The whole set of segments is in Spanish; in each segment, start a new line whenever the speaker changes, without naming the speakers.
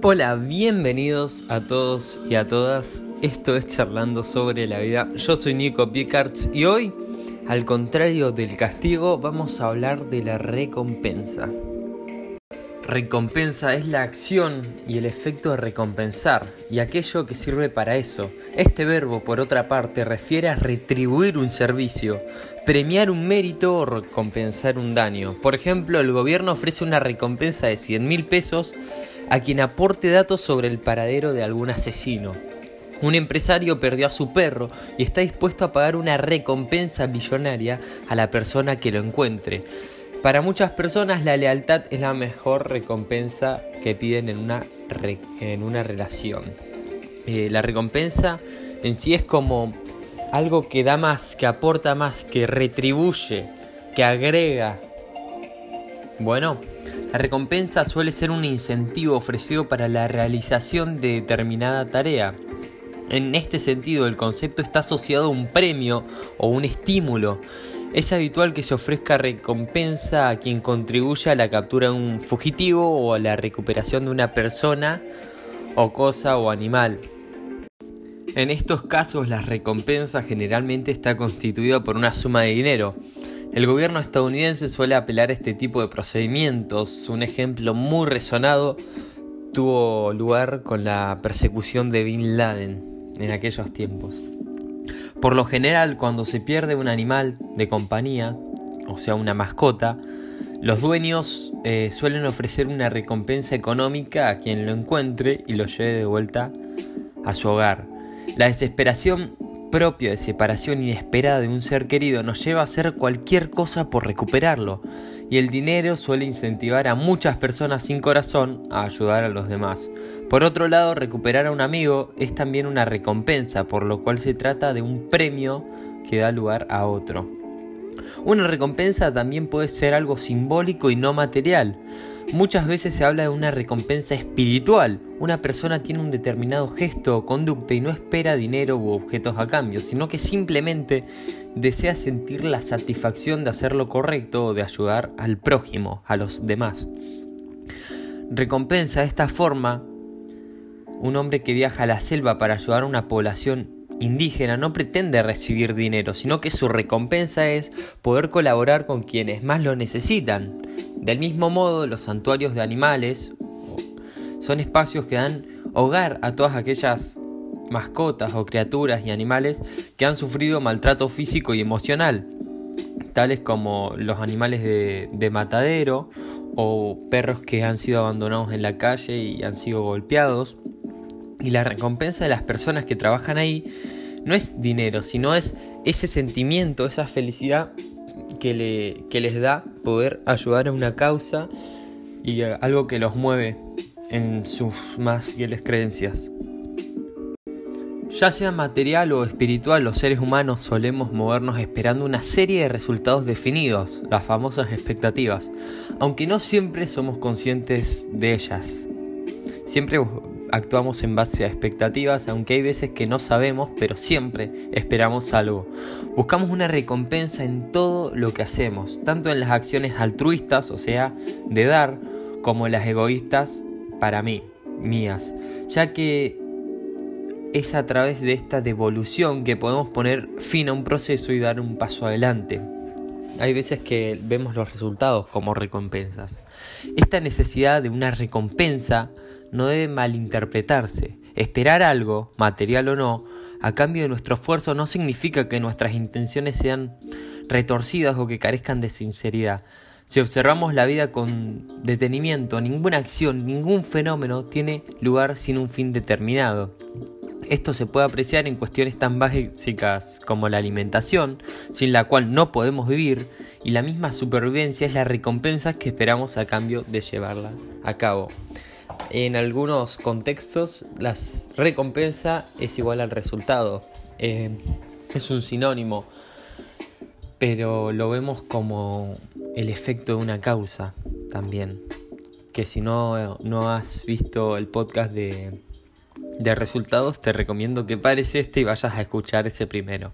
Hola, bienvenidos a todos y a todas. Esto es Charlando sobre la vida. Yo soy Nico Piecarts y hoy, al contrario del castigo, vamos a hablar de la recompensa. Recompensa es la acción y el efecto de recompensar y aquello que sirve para eso. Este verbo, por otra parte, refiere a retribuir un servicio, premiar un mérito o recompensar un daño. Por ejemplo, el gobierno ofrece una recompensa de 100 mil pesos a quien aporte datos sobre el paradero de algún asesino. Un empresario perdió a su perro y está dispuesto a pagar una recompensa millonaria a la persona que lo encuentre. Para muchas personas la lealtad es la mejor recompensa que piden en una, en una relación. Eh, la recompensa en sí es como algo que da más, que aporta más, que retribuye, que agrega. Bueno, la recompensa suele ser un incentivo ofrecido para la realización de determinada tarea. En este sentido, el concepto está asociado a un premio o un estímulo es habitual que se ofrezca recompensa a quien contribuya a la captura de un fugitivo o a la recuperación de una persona o cosa o animal. En estos casos la recompensa generalmente está constituida por una suma de dinero. El gobierno estadounidense suele apelar a este tipo de procedimientos. Un ejemplo muy resonado tuvo lugar con la persecución de Bin Laden en aquellos tiempos. Por lo general, cuando se pierde un animal de compañía, o sea, una mascota, los dueños eh, suelen ofrecer una recompensa económica a quien lo encuentre y lo lleve de vuelta a su hogar. La desesperación propia de separación inesperada de un ser querido nos lleva a hacer cualquier cosa por recuperarlo, y el dinero suele incentivar a muchas personas sin corazón a ayudar a los demás. Por otro lado, recuperar a un amigo es también una recompensa, por lo cual se trata de un premio que da lugar a otro. Una recompensa también puede ser algo simbólico y no material. Muchas veces se habla de una recompensa espiritual. Una persona tiene un determinado gesto o conducta y no espera dinero u objetos a cambio, sino que simplemente desea sentir la satisfacción de hacer lo correcto o de ayudar al prójimo, a los demás. Recompensa de esta forma un hombre que viaja a la selva para ayudar a una población indígena no pretende recibir dinero, sino que su recompensa es poder colaborar con quienes más lo necesitan. Del mismo modo, los santuarios de animales son espacios que dan hogar a todas aquellas mascotas o criaturas y animales que han sufrido maltrato físico y emocional, tales como los animales de, matadero o perros que han sido abandonados en la calle y han sido golpeados. Y la recompensa de las personas que trabajan ahí no es dinero, sino es ese sentimiento, esa felicidad que, le, que les da poder ayudar a una causa y algo que los mueve en sus más fieles creencias. Ya sea material o espiritual, los seres humanos solemos movernos esperando una serie de resultados definidos, las famosas expectativas, aunque no siempre somos conscientes de ellas. Siempre actuamos en base a expectativas, aunque hay veces que no sabemos, pero siempre esperamos algo. Buscamos una recompensa en todo lo que hacemos, tanto en las acciones altruistas, o sea, de dar, como las egoístas para mí, mías, ya que es a través de esta devolución que podemos poner fin a un proceso y dar un paso adelante. Hay veces que vemos los resultados como recompensas. Esta necesidad de una recompensa no debe malinterpretarse. Esperar algo, material o no, a cambio de nuestro esfuerzo no significa que nuestras intenciones sean retorcidas o que carezcan de sinceridad. Si observamos la vida con detenimiento, ninguna acción, ningún fenómeno tiene lugar sin un fin determinado. Esto se puede apreciar en cuestiones tan básicas como la alimentación, sin la cual no podemos vivir, y la misma supervivencia es la recompensa que esperamos a cambio de llevarla a cabo. En algunos contextos, la recompensa es igual al resultado. Eh, es un sinónimo, pero lo vemos como el efecto de una causa también. Que si no, no has visto el podcast de, de resultados, te recomiendo que pares este y vayas a escuchar ese primero.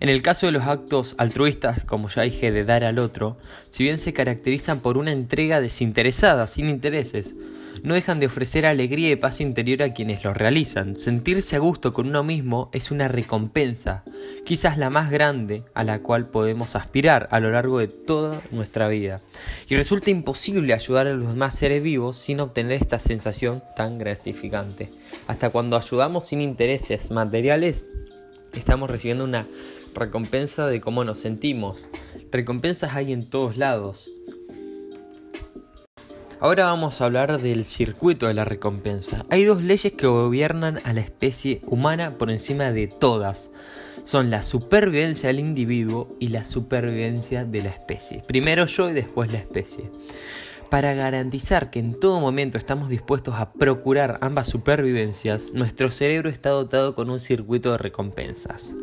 En el caso de los actos altruistas, como ya dije, de dar al otro, si bien se caracterizan por una entrega desinteresada, sin intereses, no dejan de ofrecer alegría y paz interior a quienes los realizan. Sentirse a gusto con uno mismo es una recompensa, quizás la más grande a la cual podemos aspirar a lo largo de toda nuestra vida. Y resulta imposible ayudar a los demás seres vivos sin obtener esta sensación tan gratificante. Hasta cuando ayudamos sin intereses materiales, estamos recibiendo una recompensa de cómo nos sentimos. Recompensas hay en todos lados. Ahora vamos a hablar del circuito de la recompensa. Hay dos leyes que gobiernan a la especie humana por encima de todas. Son la supervivencia del individuo y la supervivencia de la especie. Primero yo y después la especie para garantizar que en todo momento estamos dispuestos a procurar ambas supervivencias, nuestro cerebro está dotado con un circuito de recompensas.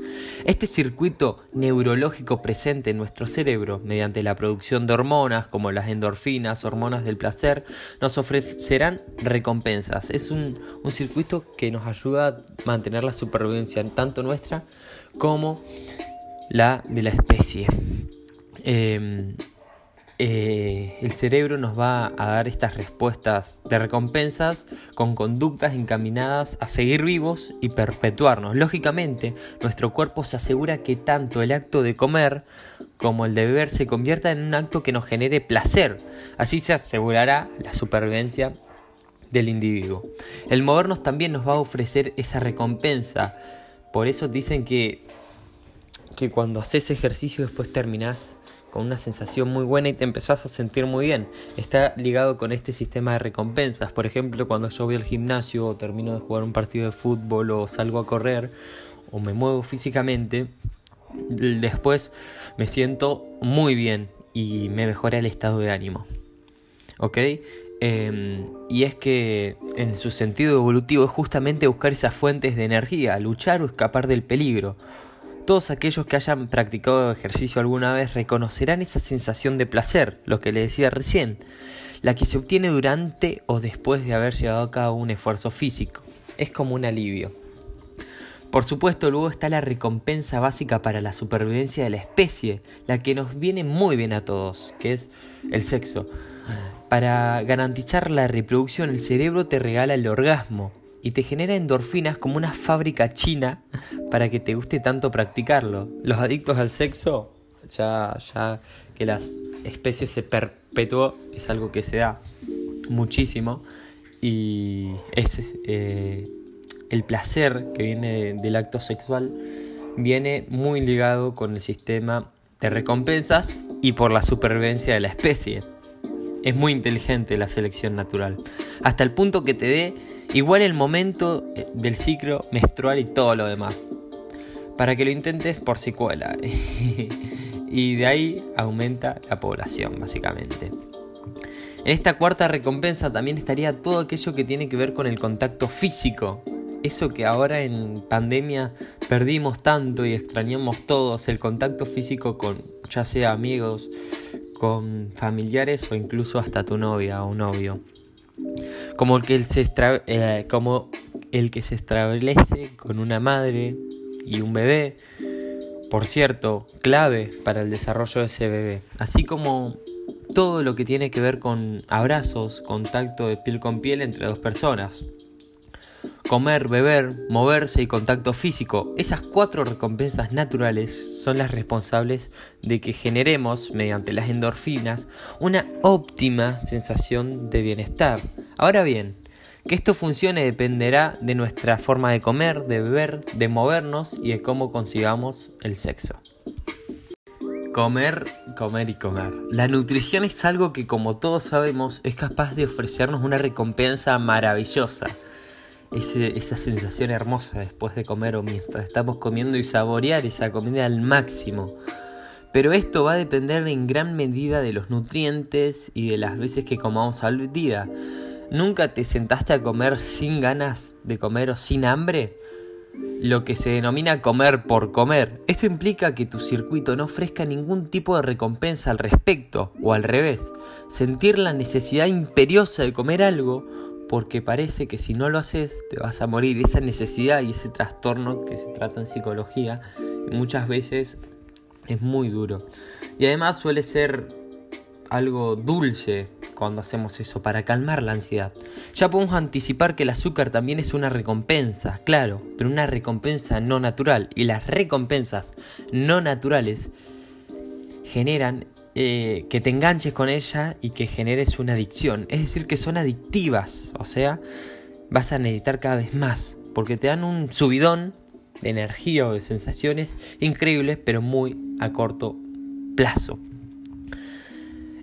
Este circuito neurológico presente en nuestro cerebro, mediante la producción de hormonas como las endorfinas, hormonas del placer, nos ofrecerán recompensas. Es un, circuito que nos ayuda a mantener la supervivencia tanto nuestra como la de la especie. Em, eh, el cerebro nos va a dar estas respuestas de recompensas con conductas encaminadas a seguir vivos y perpetuarnos. Lógicamente, nuestro cuerpo se asegura que tanto el acto de comer como el de beber se convierta en un acto que nos genere placer. Así se asegurará la supervivencia del individuo. El movernos también nos va a ofrecer esa recompensa. Por eso dicen que, que cuando haces ejercicio después terminás con una sensación muy buena y te empezás a sentir muy bien. Está ligado con este sistema de recompensas. Por ejemplo, cuando yo voy al gimnasio o termino de jugar un partido de fútbol o salgo a correr o me muevo físicamente, después me siento muy bien y me mejora el estado de ánimo. ¿Ok? Em, y es que en su sentido evolutivo es justamente buscar esas fuentes de energía, luchar o escapar del peligro. Todos aquellos que hayan practicado ejercicio alguna vez reconocerán esa sensación de placer, lo que le decía recién, la que se obtiene durante o después de haber llevado a cabo un esfuerzo físico. Es como un alivio. Por supuesto, luego está la recompensa básica para la supervivencia de la especie, la que nos viene muy bien a todos, que es el sexo. Para garantizar la reproducción, el cerebro te regala el orgasmo, y te genera endorfinas como una fábrica china para que te guste tanto practicarlo. Los adictos al sexo, ya, ya que las especies se perpetuó, es algo que se da muchísimo y es eh, el placer que viene del acto sexual viene muy ligado con el sistema de recompensas y por la supervivencia de la especie. Es muy inteligente la selección natural, hasta el punto que te dé Igual el momento eh, del ciclo menstrual y todo lo demás. Para que lo intentes por secuela. y de ahí aumenta la población, básicamente. En esta cuarta recompensa también estaría todo aquello que tiene que ver con el contacto físico. Eso que ahora en pandemia perdimos tanto y extrañamos todos, el contacto físico con ya sea amigos, con familiares o incluso hasta tu novia o novio como el que se, eh, como el que se establece con una madre y un bebé, por cierto, clave para el desarrollo de ese bebé, así como todo lo que tiene que ver con abrazos, contacto de piel con piel entre dos personas. Comer, beber, moverse y contacto físico, esas cuatro recompensas naturales son las responsables de que generemos, mediante las endorfinas, una óptima sensación de bienestar. Ahora bien, que esto funcione dependerá de nuestra forma de comer, de beber, de movernos y de cómo consigamos el sexo. Comer, comer y comer. La nutrición es algo que como todos sabemos es capaz de ofrecernos una recompensa maravillosa esa sensación hermosa después de comer o mientras estamos comiendo y saborear esa comida al máximo. Pero esto va a depender en gran medida de los nutrientes y de las veces que comamos al día. ¿Nunca te sentaste a comer sin ganas de comer o sin hambre? Lo que se denomina comer por comer. Esto implica que tu circuito no ofrezca ningún tipo de recompensa al respecto, o al revés. Sentir la necesidad imperiosa de comer algo porque parece que si no lo haces te vas a morir. Esa necesidad y ese trastorno que se trata en psicología muchas veces es muy duro. Y además suele ser algo dulce cuando hacemos eso, para calmar la ansiedad. Ya podemos anticipar que el azúcar también es una recompensa, claro, pero una recompensa no natural. Y las recompensas no naturales generan eh, que te enganches con ella y que generes una adicción. Es decir, que son adictivas, o sea, vas a necesitar cada vez más, porque te dan un subidón de energía o de sensaciones increíbles, pero muy a corto plazo.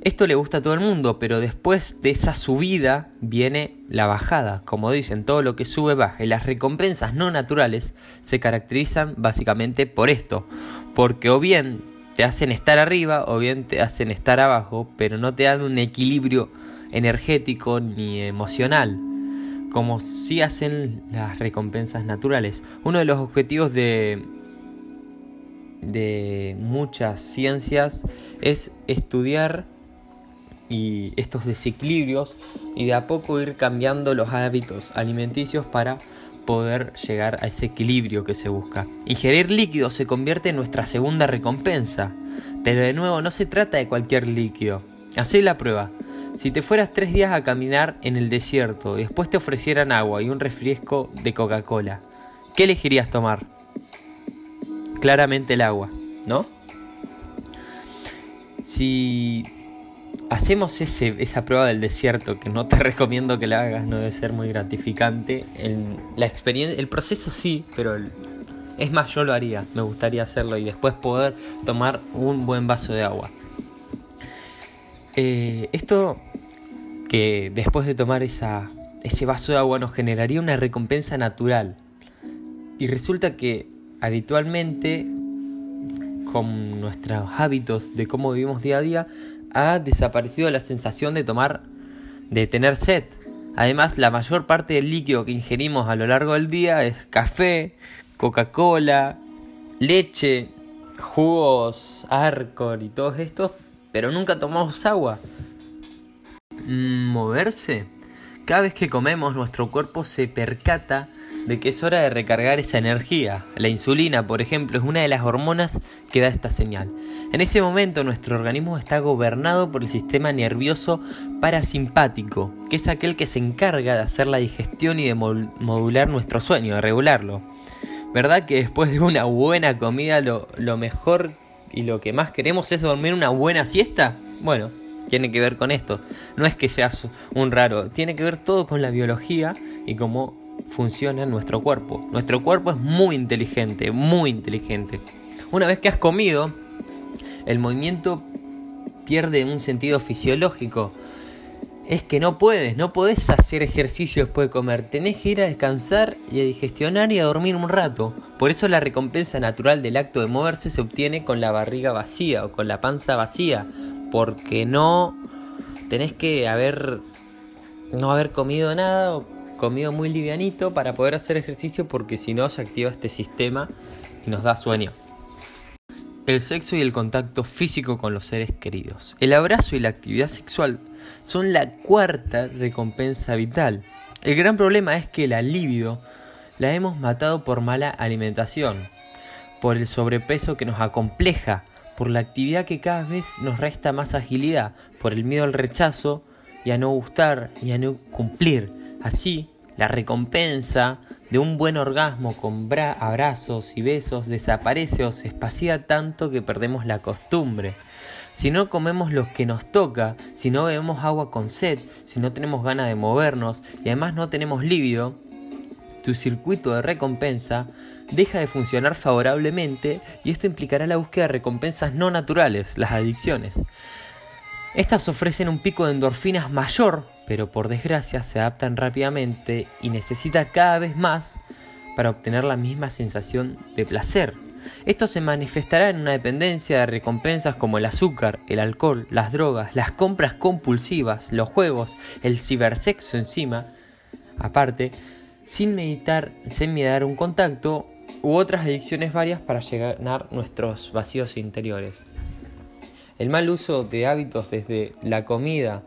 Esto le gusta a todo el mundo, pero después de esa subida viene la bajada. Como dicen, todo lo que sube baja. Y las recompensas no naturales se caracterizan básicamente por esto. Porque o bien te hacen estar arriba o bien te hacen estar abajo, pero no te dan un equilibrio energético ni emocional. Como si hacen las recompensas naturales. Uno de los objetivos de, de muchas ciencias es estudiar y estos desequilibrios y de a poco ir cambiando los hábitos alimenticios para poder llegar a ese equilibrio que se busca. Ingerir líquido se convierte en nuestra segunda recompensa, pero de nuevo no se trata de cualquier líquido. Hacé la prueba. Si te fueras tres días a caminar en el desierto y después te ofrecieran agua y un refresco de Coca-Cola, ¿qué elegirías tomar? Claramente el agua, ¿no? Si hacemos ese, esa prueba del desierto, que no te recomiendo que la hagas, no debe ser muy gratificante. El, la experiencia, el proceso sí, pero es más, yo lo haría, me gustaría hacerlo y después poder tomar un buen vaso de agua. Eh, esto que después de tomar esa, ese vaso de agua nos generaría una recompensa natural. Y resulta que habitualmente con nuestros hábitos de cómo vivimos día a día, ha desaparecido la sensación de tomar, de tener sed. Además, la mayor parte del líquido que ingerimos a lo largo del día es café, Coca-Cola, leche, jugos, arcor y todos estos, pero nunca tomamos agua. Mm, ¿Moverse? Cada vez que comemos, nuestro cuerpo se percata de que es hora de recargar esa energía. La insulina, por ejemplo, es una de las hormonas que da esta señal. En ese momento nuestro organismo está gobernado por el sistema nervioso parasimpático, que es aquel que se encarga de hacer la digestión y de modular nuestro sueño, de regularlo. ¿Verdad que después de una buena comida lo, lo mejor y lo que más queremos es dormir una buena siesta? Bueno, tiene que ver con esto. No es que seas un raro, tiene que ver todo con la biología y cómo funciona nuestro cuerpo. Nuestro cuerpo es muy inteligente, muy inteligente. Una vez que has comido, el movimiento pierde un sentido fisiológico. Es que no puedes, no puedes hacer ejercicio después de comer. Tenés que ir a descansar y a digestionar y a dormir un rato. Por eso la recompensa natural del acto de moverse se obtiene con la barriga vacía o con la panza vacía. Porque no tenés que haber no haber comido nada comido muy livianito para poder hacer ejercicio porque si no se activa este sistema y nos da sueño. El sexo y el contacto físico con los seres queridos. El abrazo y la actividad sexual son la cuarta recompensa vital. El gran problema es que la libido la hemos matado por mala alimentación, por el sobrepeso que nos acompleja, por la actividad que cada vez nos resta más agilidad, por el miedo al rechazo y a no gustar y a no cumplir, Así, la recompensa de un buen orgasmo con abrazos y besos desaparece o se espacía tanto que perdemos la costumbre. Si no comemos lo que nos toca, si no bebemos agua con sed, si no tenemos ganas de movernos y además no tenemos líbido, tu circuito de recompensa deja de funcionar favorablemente y esto implicará la búsqueda de recompensas no naturales, las adicciones. Estas ofrecen un pico de endorfinas mayor pero por desgracia se adaptan rápidamente y necesita cada vez más para obtener la misma sensación de placer. Esto se manifestará en una dependencia de recompensas como el azúcar, el alcohol, las drogas, las compras compulsivas, los juegos, el cibersexo encima, aparte, sin meditar, sin mediar un contacto u otras adicciones varias para llenar nuestros vacíos interiores. El mal uso de hábitos desde la comida,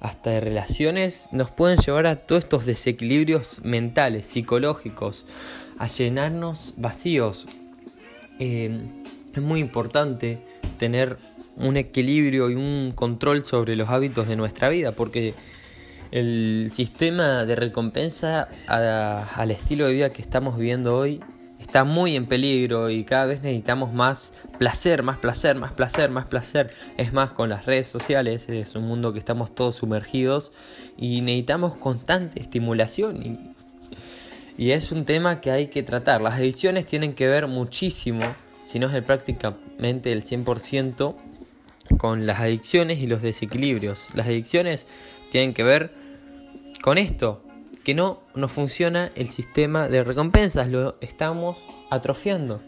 hasta de relaciones, nos pueden llevar a todos estos desequilibrios mentales, psicológicos, a llenarnos vacíos. Eh, es muy importante tener un equilibrio y un control sobre los hábitos de nuestra vida, porque el sistema de recompensa al estilo de vida que estamos viviendo hoy está muy en peligro y cada vez necesitamos más placer, más placer, más placer, más placer. Es más, con las redes sociales es un mundo que estamos todos sumergidos y necesitamos constante estimulación. Y, y es un tema que hay que tratar. Las adicciones tienen que ver muchísimo, si no es prácticamente el 100%, con las adicciones y los desequilibrios. Las adicciones tienen que ver con esto, que no nos funciona el sistema de recompensas, lo estamos atrofiando.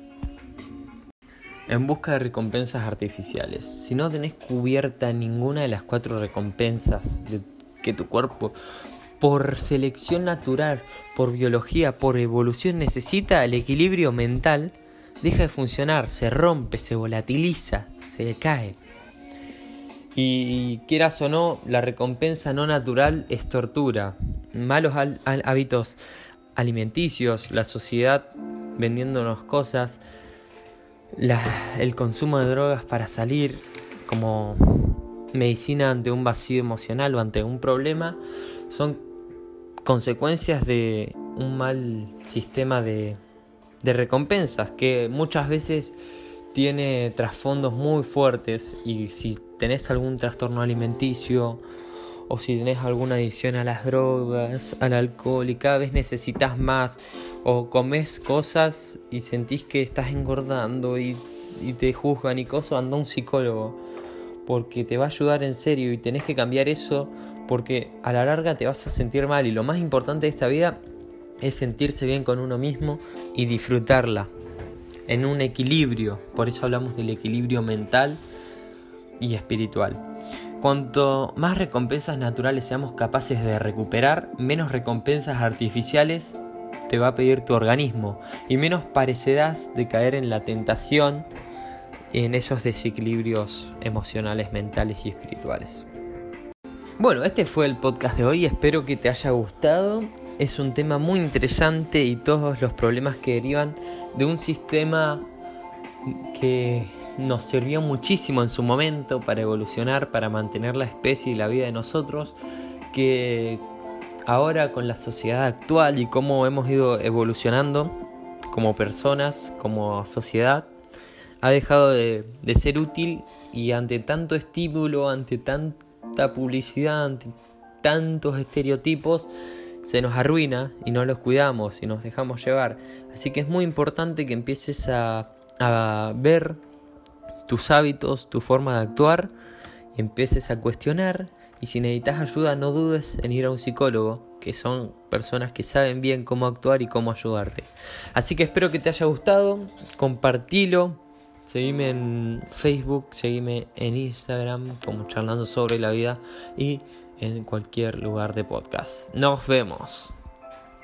En busca de recompensas artificiales. Si no tenés cubierta ninguna de las cuatro recompensas que tu cuerpo, por selección natural, por biología, por evolución, necesita el equilibrio mental, deja de funcionar, se rompe, se volatiliza, se cae. Y quieras o no, la recompensa no natural es tortura. Malos hábitos alimenticios, la sociedad vendiéndonos cosas, el consumo de drogas para salir como medicina ante un vacío emocional o ante un problema, son consecuencias de un mal sistema de, de recompensas que muchas veces tiene trasfondos muy fuertes y si tenés algún trastorno alimenticio o si tenés alguna adicción a las drogas, al alcohol y cada vez necesitas más o comes cosas y sentís que estás engordando y, te juzgan y cosas, anda un psicólogo porque te va a ayudar en serio y tenés que cambiar eso porque a la larga te vas a sentir mal y lo más importante de esta vida es sentirse bien con uno mismo y disfrutarla en un equilibrio. Por eso hablamos del equilibrio mental y espiritual. Cuanto más recompensas naturales seamos capaces de recuperar, menos recompensas artificiales te va a pedir tu organismo y menos parecerás de caer en la tentación en esos desequilibrios emocionales, mentales y espirituales. Bueno, este fue el podcast de hoy, espero que te haya gustado es un tema muy interesante y todos los problemas que derivan de un sistema que nos sirvió muchísimo en su momento para evolucionar, para mantener la especie y la vida de nosotros, que ahora con la sociedad actual y cómo hemos ido evolucionando como personas, como sociedad, ha dejado de, de ser útil y ante tanto estímulo, ante tanta publicidad, ante tantos estereotipos, se nos arruina y no los cuidamos y nos dejamos llevar. Así que es muy importante que empieces a, ver tus hábitos, tu forma de actuar y empieces a cuestionar. Y si necesitas ayuda, no dudes en ir a un psicólogo, que son personas que saben bien cómo actuar y cómo ayudarte. Así que espero que te haya gustado, compartilo, seguime en Facebook, seguime en Instagram como charlando sobre la vida y en cualquier lugar de podcast. Nos vemos.